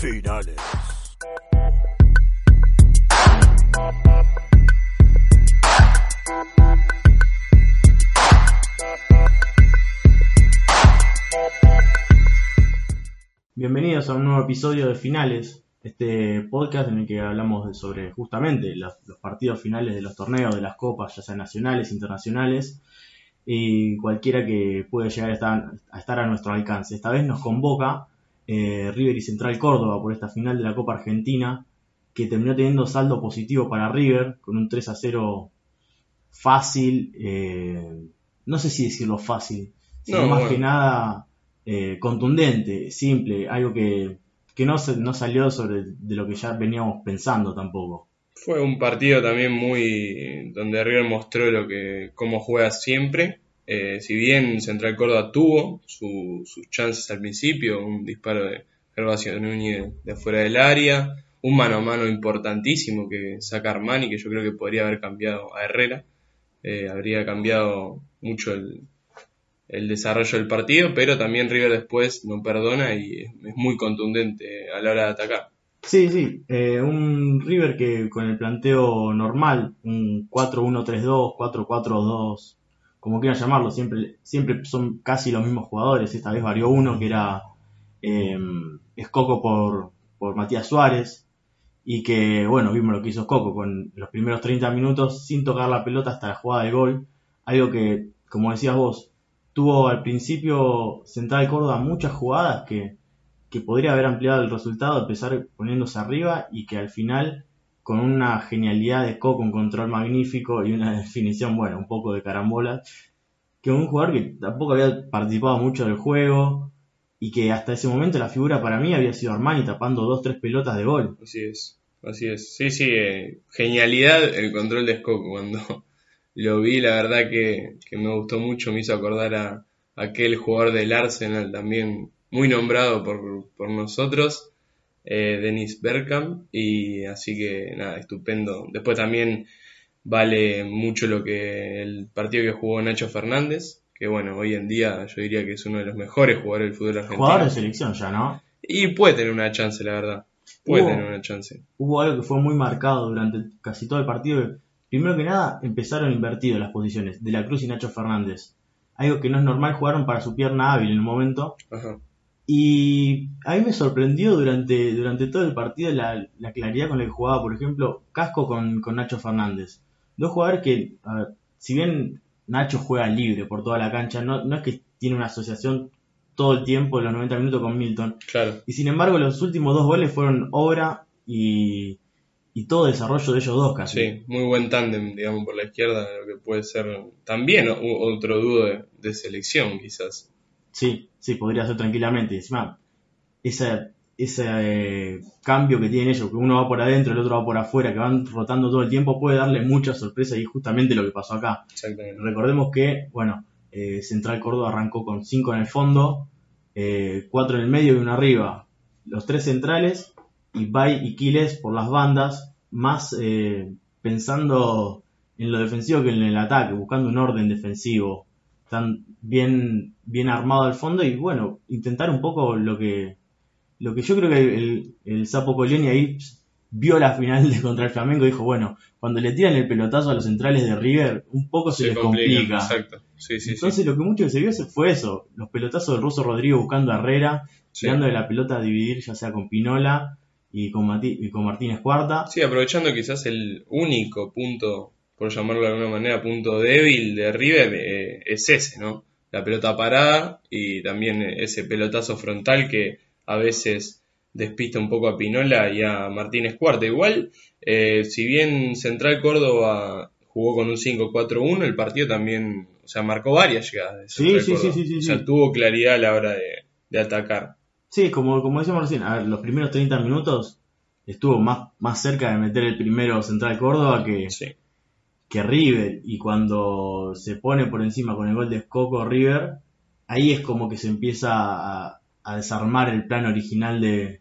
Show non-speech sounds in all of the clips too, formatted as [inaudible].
Finales. Bienvenidos a un nuevo episodio de Finales, este podcast en el que hablamos sobre justamente los, partidos finales de los torneos, de las copas, ya sean nacionales, internacionales, y cualquiera que puede llegar a estar, a estar a nuestro alcance. Esta vez nos convoca eh, River y Central Córdoba por esta final de la Copa Argentina, que terminó teniendo saldo positivo para River, con un 3 a 0 fácil, eh, no sé si decirlo fácil, sino No, más bueno. que nada eh, contundente, simple, algo que, que no, no salió sobre de lo que ya veníamos pensando tampoco. Fue un partido también muy donde River mostró lo que cómo juega siempre. Eh, si bien Central Córdoba tuvo su- sus chances al principio, un disparo de Gervasio Núñez de afuera del área, un mano a mano importantísimo que saca Armani, que yo creo que podría haber cambiado a Herrera, eh, habría cambiado mucho el, el desarrollo del partido, pero también River después no perdona y es, muy contundente a la hora de atacar. Sí, sí, eh, un River que con el planteo normal, un 4-1-3-2, 4-4-2, como quieran llamarlo, siempre, siempre son casi los mismos jugadores. Esta vez varió uno que era eh, Escoco por, por Matías Suárez y que, bueno, vimos lo que hizo Escoco con los primeros 30 minutos sin tocar la pelota hasta la jugada del gol. Algo que, como decías vos, tuvo al principio Central Córdoba muchas jugadas que que podría haber ampliado el resultado, empezar poniéndose arriba y que al final, con una genialidad de Coco, un control magnífico y una [laughs] definición, bueno, un poco de carambola, que un jugador que tampoco había participado mucho del juego y que hasta ese momento la figura para mí había sido Armani tapando dos, tres pelotas de gol. Así es, así es. Sí, sí, eh, genialidad el control de Scott cuando [laughs] lo vi, la verdad que, me gustó mucho, me hizo acordar a, a aquel jugador del Arsenal también muy nombrado por, por nosotros, eh, Dennis Bergkamp, y así que nada, estupendo. Después también vale mucho lo que el partido que jugó Nacho Fernández, que bueno, hoy en día yo diría que es uno de los mejores jugadores del fútbol argentino. Jugador de selección ya, ¿no? Y puede tener una chance, la verdad. Puede Hubo- tener una chance. Hubo algo que fue muy marcado durante casi todo el partido. Primero que nada, empezaron invertidos las posiciones, De la Cruz y Nacho Fernández. Algo que no es normal, jugaron para su pierna hábil en el momento. Ajá. Y a mí me sorprendió durante, durante todo el partido la, la claridad con la que jugaba, por ejemplo, Casco con, con Nacho Fernández. Dos jugadores que, ver, si bien Nacho juega libre por toda la cancha, no, no es que tiene una asociación todo el tiempo, los 90 minutos con Milton. Claro. Y sin embargo, los últimos dos goles fueron obra y, y todo desarrollo de ellos dos casi. Sí, muy buen tándem, digamos, por la izquierda, lo que puede ser también otro dúo de, de selección, quizás. Sí, sí, podría ser tranquilamente. Encima, ese, ese eh, cambio que tienen ellos, que uno va por adentro, el otro va por afuera, que van rotando todo el tiempo, puede darle mucha sorpresa y es justamente lo que pasó acá. Recordemos que, bueno, eh, Central Córdoba arrancó con 5 en el fondo, 4 en el medio y uno arriba. Los tres centrales, y Bay y Quiles por las bandas, más eh, pensando en lo defensivo que en el ataque, buscando un orden defensivo. Están bien, bien armado al fondo y bueno, intentar un poco lo que, lo que yo creo que el, el Sapo Colioni ahí vio la final de contra el Flamengo y dijo, bueno, cuando le tiran el pelotazo a los centrales de River, un poco se, les complica. Exacto. Sí, sí, Entonces lo que mucho se vio fue eso, los pelotazos del ruso Rodrigo buscando a Herrera, sí. tirándole la pelota a dividir ya sea con Pinola y con, Mati- y con Martínez Cuarta. Sí, aprovechando quizás el único punto, por llamarlo de alguna manera, punto débil de River, eh, es ese, ¿no? La pelota parada y también ese pelotazo frontal que a veces despista un poco a Pinola y a Martínez Cuarta. Igual, eh, si bien Central Córdoba jugó con un 5-4-1, el partido también, o sea, marcó varias llegadas. de Sí, sí, sí, sí, sí, O sea, tuvo claridad a la hora de, de atacar. Sí, como, como decíamos recién, a ver, los primeros 30 minutos estuvo más, más cerca de meter el primero Central Córdoba que, Sí, que River y cuando se pone por encima con el gol de Coco River, ahí es como que se empieza a, desarmar el plan original de,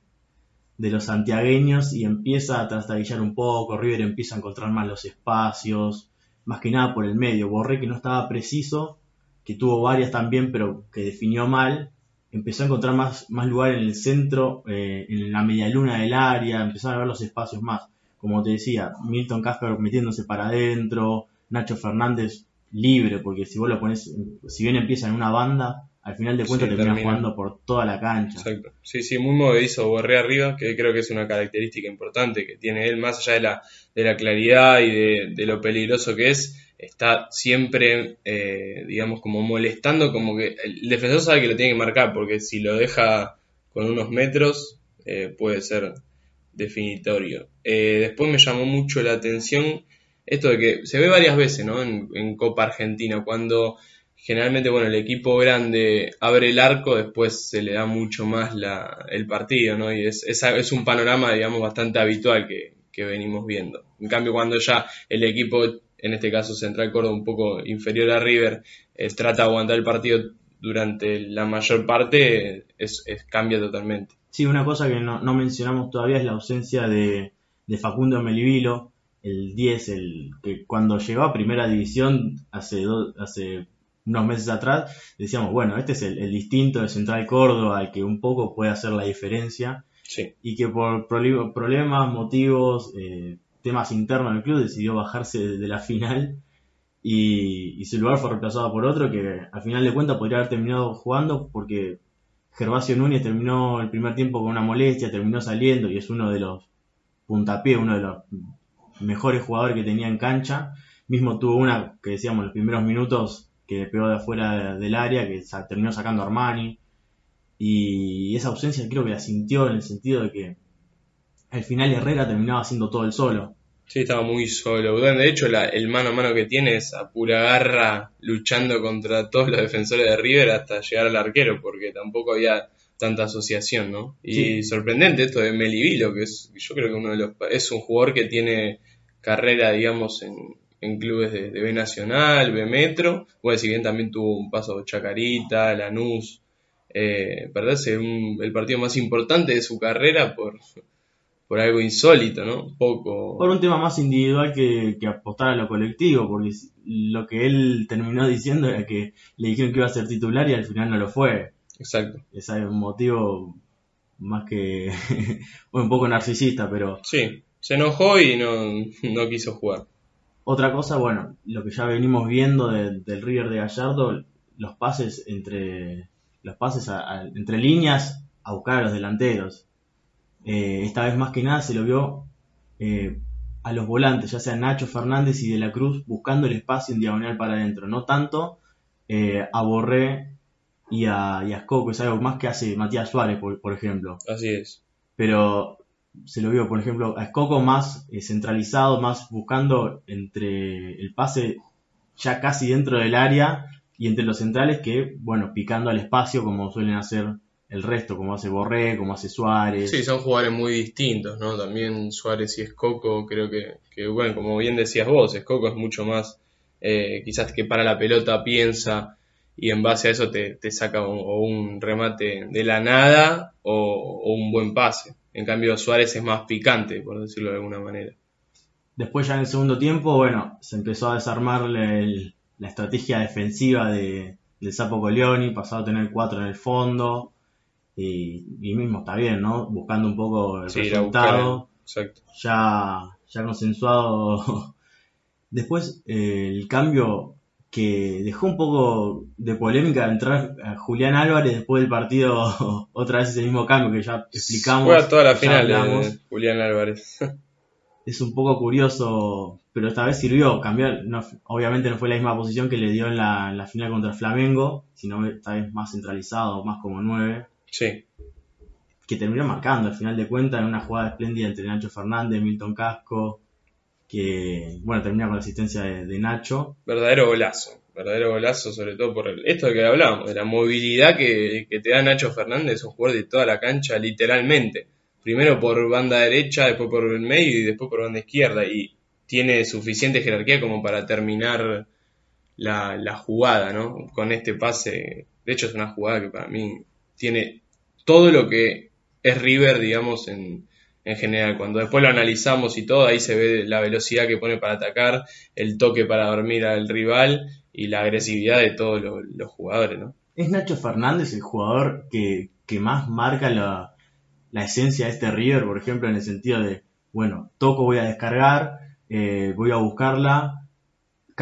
de los santiagueños y empieza a trastabillar un poco, River empieza a encontrar más los espacios, más que nada por el medio, Borré que no estaba preciso, que tuvo varias también pero que definió mal empezó a encontrar más, más lugar en el centro, eh, en la media luna del área, empezaron a ver los espacios más. Como te decía, Milton Casper metiéndose para adentro, Nacho Fernández libre, porque si vos lo pones, si bien empieza en una banda, al final de cuentas Sí, termina termina. jugando por toda la cancha. Exacto. Sí, sí, muy movedizo Borré arriba, que creo que es una característica importante que tiene él, más allá de la, de la claridad y de, de lo peligroso que es, está siempre, eh, digamos, como molestando, como que el defensor sabe que lo tiene que marcar, porque si lo deja con unos metros, eh, puede ser definitorio. Eh, después me llamó mucho la atención esto de que se ve varias veces, ¿no? En, Copa Argentina, cuando generalmente, bueno, el equipo grande abre el arco, después se le da mucho más la, el partido, ¿no? Y es, es, es un panorama, digamos, bastante habitual que, que venimos viendo. En cambio, cuando ya el equipo, en este caso Central Córdoba, un poco inferior a River, eh, trata de aguantar el partido durante la mayor parte, es, es- cambia totalmente. Sí, una cosa que no, no mencionamos todavía es la ausencia de, de Facundo Melivilo, el 10, el que cuando llegó a primera división hace, do- hace unos meses atrás, decíamos, bueno, este es el, el distinto de Central Córdoba, el que un poco puede hacer la diferencia, Sí, y que por problemas, motivos, eh, temas internos del club decidió bajarse de, de la final. Y, y su lugar fue reemplazado por otro que al final de cuentas podría haber terminado jugando porque Gervasio Núñez terminó el primer tiempo con una molestia, terminó saliendo y es uno de los puntapiés, uno de los mejores jugadores que tenía en cancha. Mismo tuvo una que decíamos los primeros minutos que le pegó de afuera del área, que terminó sacando a Armani. Y esa ausencia creo que la sintió en el sentido de que al final Herrera terminaba haciendo todo el solo. Sí, estaba muy solo. De hecho, la- el mano a mano que tiene es a pura garra luchando contra todos los defensores de River hasta llegar al arquero, porque tampoco había tanta asociación, ¿no? Y Sí. sorprendente esto de Melivilo, que es, yo creo que uno de los, es un jugador que tiene carrera, digamos, en, en clubes de, de B Nacional, B Metro, bueno, si bien también tuvo un paso Chacarita, Lanús, eh, perderse un- el partido más importante de su carrera por, por algo insólito, ¿no? Poco. Por un tema más individual que, que apostar a lo colectivo, porque lo que él terminó [laughs] diciendo era que le dijeron que iba a ser titular y al final no lo fue. Exacto. Es un motivo más que [laughs] un poco narcisista, pero Sí, se enojó y no, no quiso jugar. Otra cosa, bueno, lo que ya venimos viendo de- del River de Gallardo, los pases entre los pases a- a- entre líneas a buscar a los delanteros. Eh, esta vez más que nada se lo vio eh, a los volantes, ya sea Nacho Fernández y De la Cruz, buscando el espacio en diagonal para adentro. No tanto eh, a Borré y a, y a Scocco, es algo más que hace Matías Suárez, por, por ejemplo Así es. pero se lo vio, por ejemplo, a Escoco más centralizado, más buscando entre el pase ya casi dentro del área y entre los centrales que, bueno, picando al espacio como suelen hacer el resto, como hace Borré, como hace Suárez. Sí, son jugadores muy distintos, ¿no? También Suárez y Escoco, creo que, que, bueno, como bien decías vos, Escoco es mucho más, eh, quizás que para la pelota piensa y en base a eso te, te saca un, o un remate de la nada o, o un buen pase. En cambio, Suárez es más picante, por decirlo de alguna manera. Después ya en el segundo tiempo, bueno, se empezó a desarmar el- la estrategia defensiva de, del Sapo Coleoni, pasó a tener cuatro en el fondo y, y mismo está bien, ¿no? Buscando un poco el Sí, resultado. exacto. ya, ya consensuado. [laughs] Después, eh, el cambio que dejó un poco de polémica entrar a Julián Álvarez después del partido, [laughs] otra vez ese mismo cambio que ya explicamos. Juega toda la final de. Julián Álvarez. [laughs] Es un poco curioso, pero esta vez sirvió cambiar. No, obviamente no fue la misma posición que le dio en la, en la final contra Flamengo, sino esta vez más centralizado, más como nueve. Sí, que terminó marcando al final de cuentas en una jugada espléndida entre Nacho Fernández, Milton Casco, que bueno, termina con la asistencia de, de Nacho. verdadero golazo, verdadero golazo, sobre todo por el- esto de que hablábamos, de la movilidad que, que te da Nacho Fernández, un jugador de toda la cancha, literalmente. Primero por banda derecha, después por el medio y después por banda izquierda. Y tiene suficiente jerarquía como para terminar la, la jugada, ¿no? Con este pase. De hecho, es una jugada que para mí tiene todo lo que es River, digamos, en, en general. Cuando después lo analizamos y todo, ahí se ve la velocidad que pone para atacar, el toque para dormir al rival y la agresividad de todos los, jugadores, ¿no? ¿Es Nacho Fernández el jugador que, que más marca la, la esencia de este River, por ejemplo, en el sentido de, bueno, toco, voy a descargar, eh, voy a buscarla,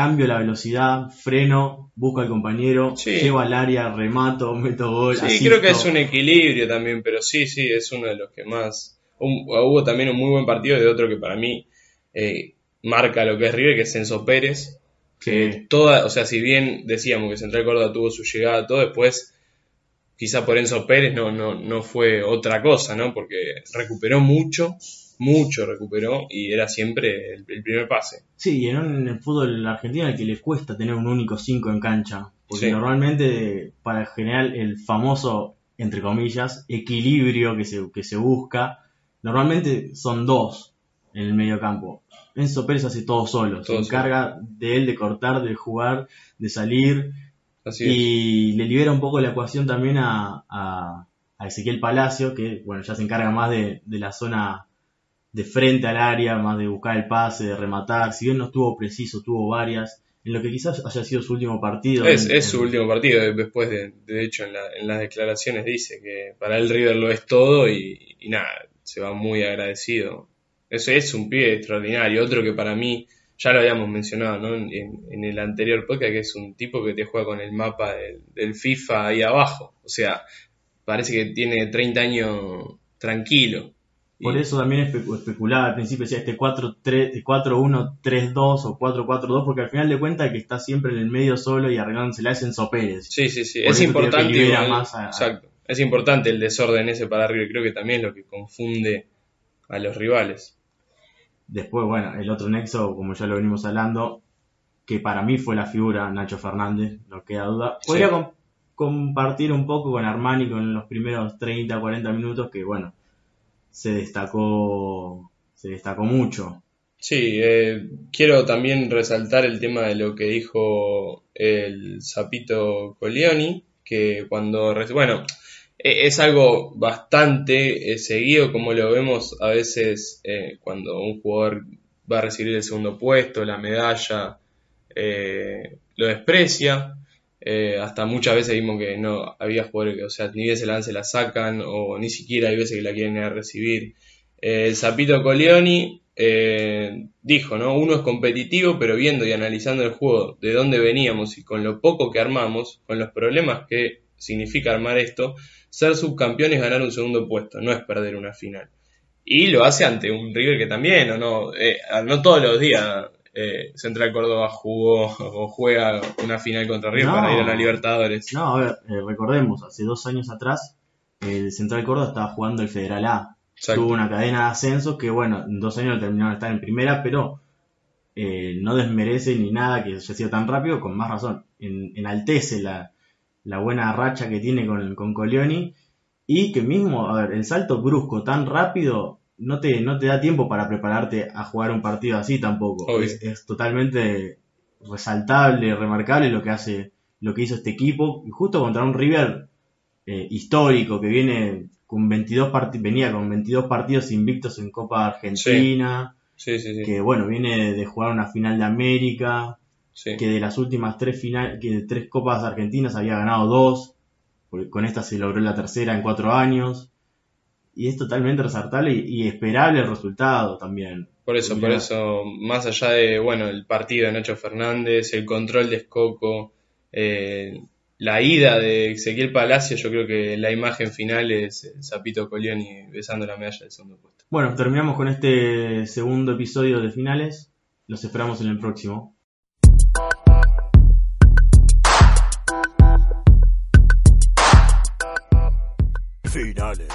cambio la velocidad, freno, busco al compañero, Sí. llevo al área, remato, [laughs] meto gol. Sí, asisto. creo que es un equilibrio también, pero sí, sí, es uno de los que más... un- hubo también un muy buen partido de otro que para mí eh, marca lo que es River, que es Enzo Pérez, que Sí. toda, o sea, si bien decíamos que Central Córdoba tuvo su llegada, todo después, quizá por Enzo Pérez no, no, no fue otra cosa, ¿no? Porque recuperó mucho, mucho recuperó y era siempre el, el primer pase. Sí, y en, un, en el fútbol argentino al que le cuesta tener un único 5 en cancha. Porque Sí. normalmente, para generar el famoso, entre comillas, equilibrio que se, que se busca, normalmente son dos en el medio campo. Enzo Pérez hace todo solo, se encarga de él de cortar, de jugar, de salir, Así es. y le libera un poco la ecuación también a, a, a Ezequiel Palacio, que bueno, ya se encarga más de, de la zona de frente al área, más de buscar el pase, de rematar. Si bien no estuvo preciso, tuvo varias. En lo que quizás haya sido su último partido. Es, en- es su último partido, eh, después de, de hecho en, la- en las declaraciones dice que para él River lo es todo y, y nada, se va muy agradecido. Eso es un pibe extraordinario, otro que para mí, ya lo habíamos mencionado ¿no? en el anterior podcast, que es un tipo que te juega con el mapa del, del FIFA ahí abajo, o sea, parece que tiene 30 años tranquilo. Por Y- eso también espe- especulaba al principio, decía este 4-3 4-1-3-2 o 4-4-2, porque al final de cuentas el que está siempre en el medio solo y arreglándosela es Enzo Pérez. Sí, sí, sí. Por Es importante. más a- Exacto. Es importante el desorden ese para River. Creo que también es lo que confunde a los rivales. Después, bueno, el otro nexo, como ya lo venimos hablando, que para mí fue la figura Nacho Fernández, no queda duda. Podría Sí. compartir un poco con Armani con los primeros 30, 40 minutos, que bueno, se destacó, se destacó mucho. Sí, eh, quiero también resaltar el tema de lo que dijo el Zapito Colioni, que cuando, bueno, e- es algo bastante eh, seguido, como lo vemos a veces eh, cuando un jugador va a recibir el segundo puesto, la medalla, lo desprecia. Eh, hasta muchas veces vimos que no había jugadores que, o sea, ni bien se la dan, se la sacan, o ni siquiera hay veces que la quieren ir a recibir. Eh, el Zapito Colioni eh, dijo, ¿no? Uno es competitivo, pero viendo y analizando el juego, de dónde veníamos y con lo poco que armamos, con los problemas que significa armar esto, ser subcampeón es ganar un segundo puesto, no es perder una final. Y lo hace ante un River que también, ¿o no? Eh, no todos los días eh, Central Córdoba jugó o juega una final contra River No. para ir a la Libertadores. No, a ver, eh, recordemos, hace dos años atrás, el Central Córdoba estaba jugando el Federal A. Exacto. Tuvo una cadena de ascensos que, bueno, en dos años terminaron de estar en primera, pero eh, no desmerece ni nada que haya sido tan rápido, con más razón. En- enaltece la, la buena racha que tiene con, con Colioni y que mismo, a ver, el salto brusco tan rápido no te, no te da tiempo para prepararte a jugar un partido así tampoco. Es, es totalmente resaltable, remarcable lo que hace, lo que hizo este equipo, justo contra un River eh, histórico que viene con 22 parti- venía con 22 partidos invictos en Copa Argentina, Sí, sí, sí. que bueno, viene de jugar una final de América, que de las últimas tres final, que de tres copas argentinas había ganado dos, con esta se logró la tercera en cuatro años, y es totalmente resaltable y, y esperable el resultado también. Por eso, por eso, más allá de, bueno, el partido de Nacho Fernández, el control de Escoco, eh, la ida de Ezequiel Palacio, yo creo que la imagen final es Zapito Colioni besando la medalla del segundo puesto. Bueno, terminamos con este segundo episodio de finales, los esperamos en el próximo. Finales.